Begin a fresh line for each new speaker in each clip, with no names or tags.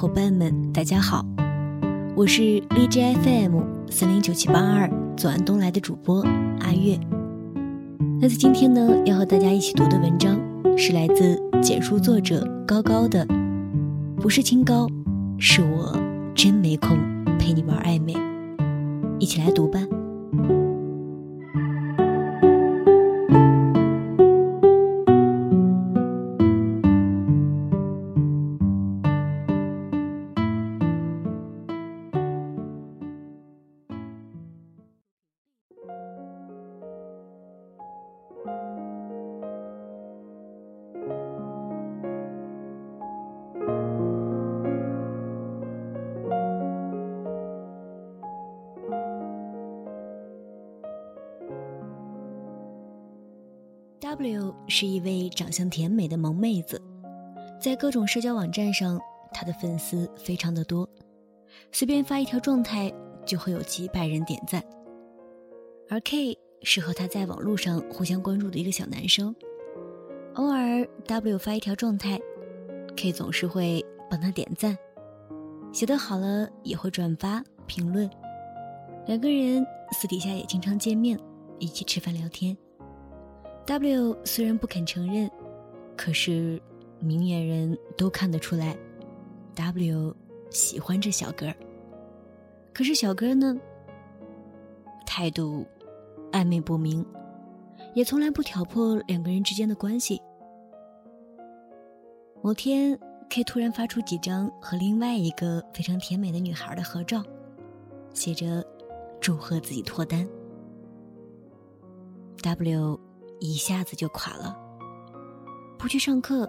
伙伴们，大家好，我是荔枝 FM 三零九七八二左岸东来的主播阿月。那在今天呢，要和大家一起读的文章是来自简书作者高高的，不是清高，是我真没空陪你玩暧昧。一起来读吧。W 是一位长相甜美的萌妹子，在各种社交网站上，她的粉丝非常的多，随便发一条状态就会有几百人点赞。而 K 是和她在网络上互相关注的一个小男生，偶尔 W 发一条状态，K 总是会帮他点赞，写得好了也会转发评论，两个人私底下也经常见面，一起吃饭聊天。W 虽然不肯承认，可是明眼人都看得出来，W 喜欢这小哥。可是小哥呢，态度暧昧不明，也从来不挑破两个人之间的关系。某天，K 突然发出几张和另外一个非常甜美的女孩的合照，写着“祝贺自己脱单”。W。一下子就垮了，不去上课，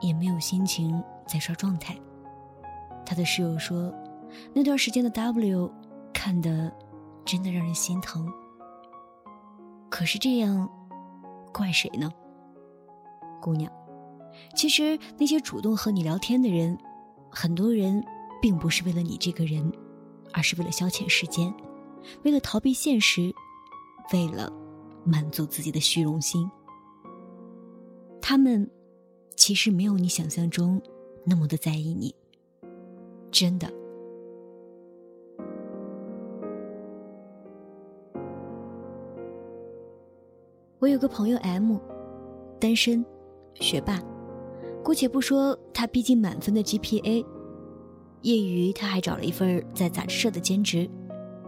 也没有心情再刷状态。他的室友说，那段时间的 W 看的真的让人心疼。可是这样，怪谁呢？姑娘，其实那些主动和你聊天的人，很多人并不是为了你这个人，而是为了消遣时间，为了逃避现实，为了。满足自己的虚荣心，他们其实没有你想象中那么的在意你，真的。我有个朋友 M，单身，学霸，姑且不说他逼近满分的 GPA，业余他还找了一份在杂志社的兼职，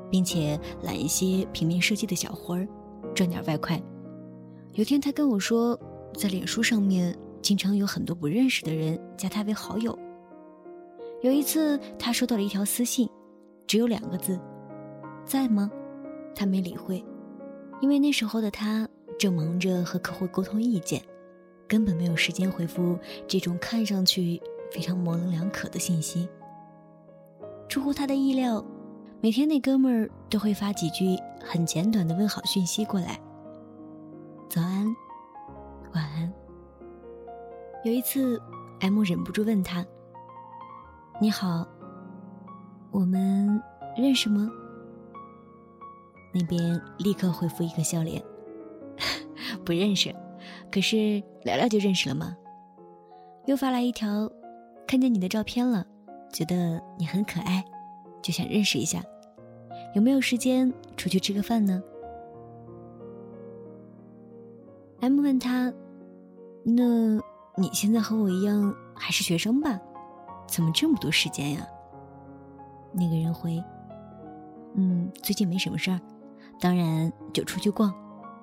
并且揽一些平面设计的小活儿。赚点外快。有天他跟我说，在脸书上面经常有很多不认识的人加他为好友。有一次他收到了一条私信，只有两个字：“在吗？”他没理会，因为那时候的他正忙着和客户沟通意见，根本没有时间回复这种看上去非常模棱两可的信息。出乎他的意料。每天那哥们儿都会发几句很简短的问好讯息过来，早安，晚安。有一次，M 忍不住问他：“你好，我们认识吗？”那边立刻回复一个笑脸：“ 不认识，可是聊聊就认识了吗？”又发来一条：“看见你的照片了，觉得你很可爱，就想认识一下。”有没有时间出去吃个饭呢？M 问他：“那你现在和我一样还是学生吧？怎么这么多时间呀？”那个人回：“嗯，最近没什么事儿，当然就出去逛、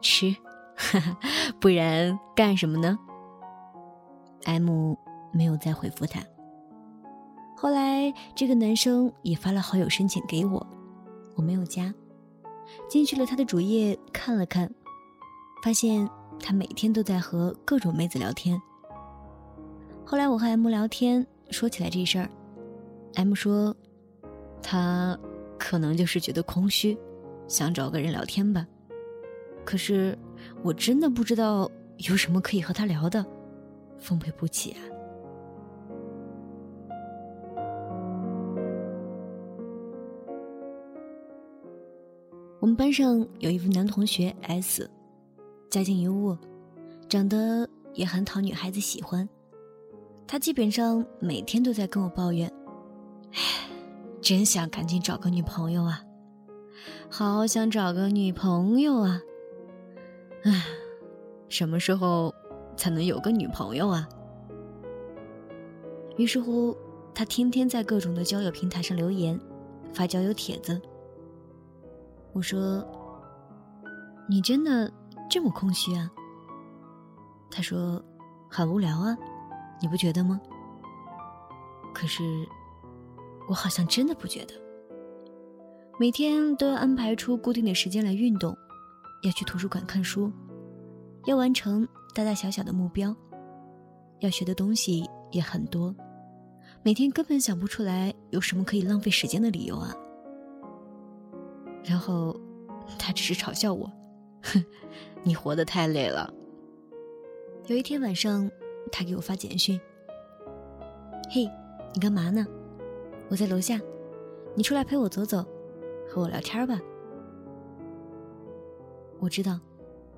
吃，哈哈，不然干什么呢？”M 没有再回复他。后来这个男生也发了好友申请给我。我没有加，进去了他的主页看了看，发现他每天都在和各种妹子聊天。后来我和 M 聊天，说起来这事儿，M 说，他可能就是觉得空虚，想找个人聊天吧。可是我真的不知道有什么可以和他聊的，奉陪不起啊。我们班上有一位男同学 S，家境优渥，长得也很讨女孩子喜欢。他基本上每天都在跟我抱怨，唉，真想赶紧找个女朋友啊！好想找个女朋友啊！唉，什么时候才能有个女朋友啊？于是乎，他天天在各种的交友平台上留言，发交友帖子。我说：“你真的这么空虚啊？”他说：“很无聊啊，你不觉得吗？”可是，我好像真的不觉得。每天都要安排出固定的时间来运动，要去图书馆看书，要完成大大小小的目标，要学的东西也很多。每天根本想不出来有什么可以浪费时间的理由啊！然后，他只是嘲笑我：“哼，你活得太累了。”有一天晚上，他给我发简讯：“嘿，你干嘛呢？我在楼下，你出来陪我走走，和我聊天吧。”我知道，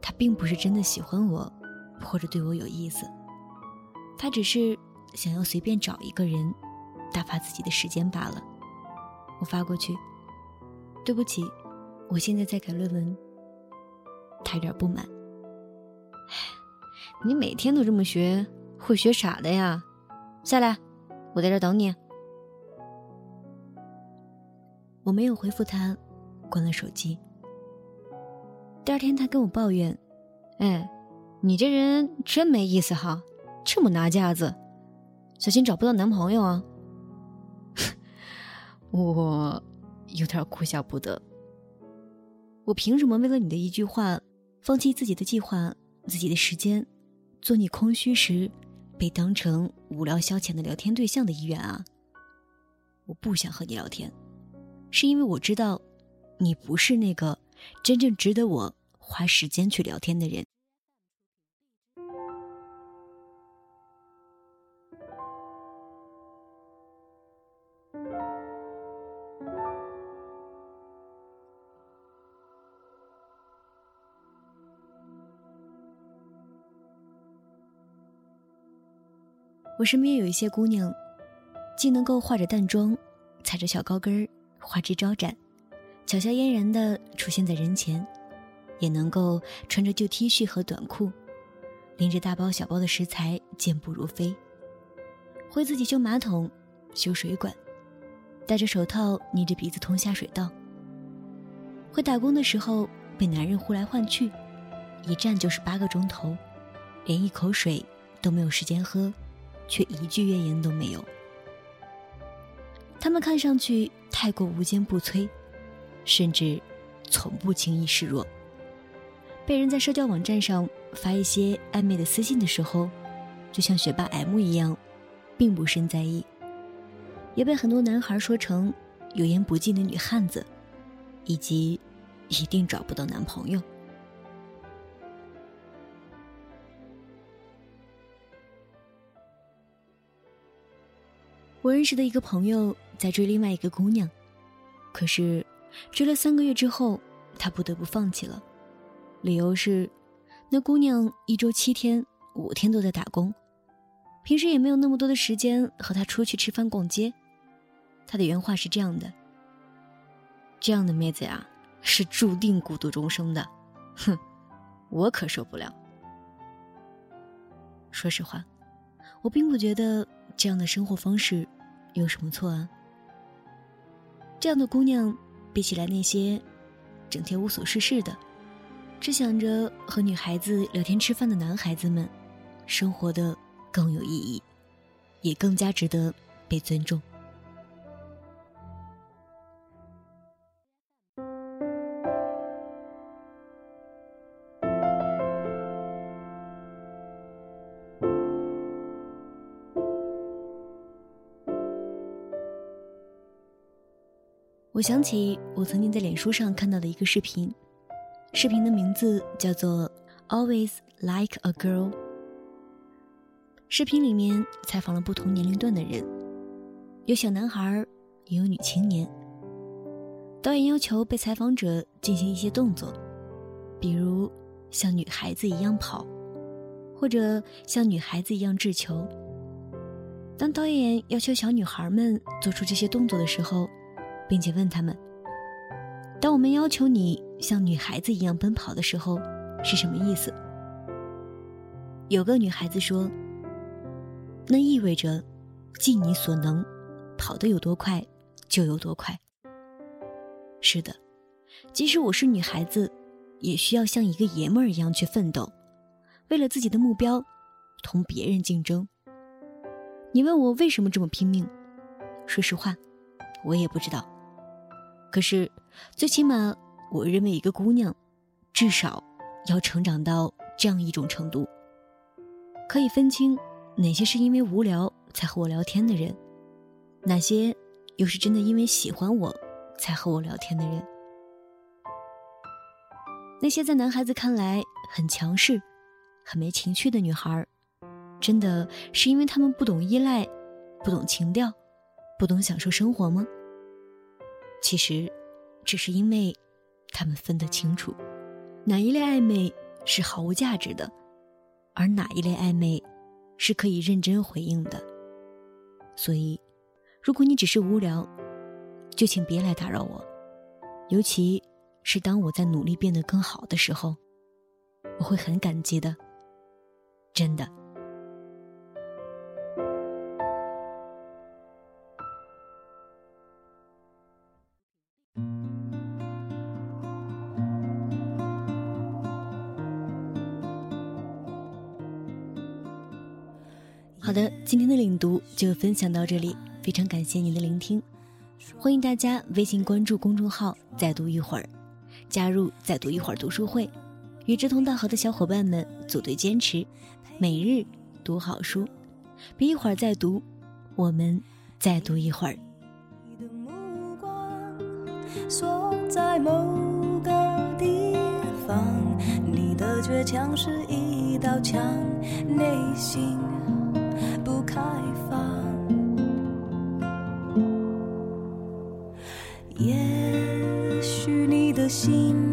他并不是真的喜欢我，或者对我有意思，他只是……想要随便找一个人打发自己的时间罢了。我发过去，对不起，我现在在改论文。他有点不满。你每天都这么学，会学傻的呀？下来，我在这等你。我没有回复他，关了手机。第二天，他跟我抱怨：“哎，你这人真没意思哈，这么拿架子。”小心找不到男朋友啊！我有点哭笑不得。我凭什么为了你的一句话，放弃自己的计划、自己的时间，做你空虚时被当成无聊消遣的聊天对象的意愿啊？我不想和你聊天，是因为我知道，你不是那个真正值得我花时间去聊天的人。我身边有一些姑娘，既能够化着淡妆，踩着小高跟，花枝招展，巧笑嫣然的出现在人前，也能够穿着旧 T 恤和短裤，拎着大包小包的食材健步如飞，会自己修马桶、修水管，戴着手套捏着鼻子通下水道，会打工的时候被男人呼来唤去，一站就是八个钟头，连一口水都没有时间喝。却一句怨言都没有。他们看上去太过无坚不摧，甚至从不轻易示弱。被人在社交网站上发一些暧昧的私信的时候，就像学霸 M 一样，并不甚在意。也被很多男孩说成有言不尽的女汉子，以及一定找不到男朋友。我认识的一个朋友在追另外一个姑娘，可是追了三个月之后，他不得不放弃了，理由是那姑娘一周七天五天都在打工，平时也没有那么多的时间和他出去吃饭逛街。他的原话是这样的：“这样的妹子呀，是注定孤独终生的。”哼，我可受不了。说实话，我并不觉得这样的生活方式。有什么错啊？这样的姑娘，比起来那些整天无所事事的、只想着和女孩子聊天吃饭的男孩子们，生活的更有意义，也更加值得被尊重。我想起我曾经在脸书上看到的一个视频，视频的名字叫做《Always Like a Girl》。视频里面采访了不同年龄段的人，有小男孩，也有女青年。导演要求被采访者进行一些动作，比如像女孩子一样跑，或者像女孩子一样掷球。
当导演要求小女孩们做出这些动作的时候，并且问他们：“当我们要求你像女孩子一样奔跑的时候，是什么意思？”有个女孩子说：“那意味着尽你所能，跑得有多快就有多快。”是的，即使我是女孩子，也需要像一个爷们儿一样去奋斗，为了自己的目标，同别人竞争。你问我为什么这么拼命？说实话，我也不知道。可是，最起码，我认为一个姑娘，至少要成长到这样一种程度，可以分清哪些是因为无聊才和我聊天的人，哪些又是真的因为喜欢我才和我聊天的人。那些在男孩子看来很强势、很没情趣的女孩。真的是因为他们不懂依赖，不懂情调，不懂享受生活吗？其实，只是因为他们分得清楚，哪一类暧昧是毫无价值的，而哪一类暧昧是可以认真回应的。所以，如果你只是无聊，就请别来打扰我，尤其是当我在努力变得更好的时候，我会很感激的，真的。好的，今天的领读就分享到这里，非常感谢您的聆听，欢迎大家微信关注公众号“再读一会儿”，加入“再读一会儿”读书会，与志同道合的小伙伴们组队坚持，每日读好书，别一会儿再读，我们再读一会儿。锁在某个地方，你的倔强是一道墙，内心。开放，也许你的心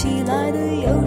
起来的诱。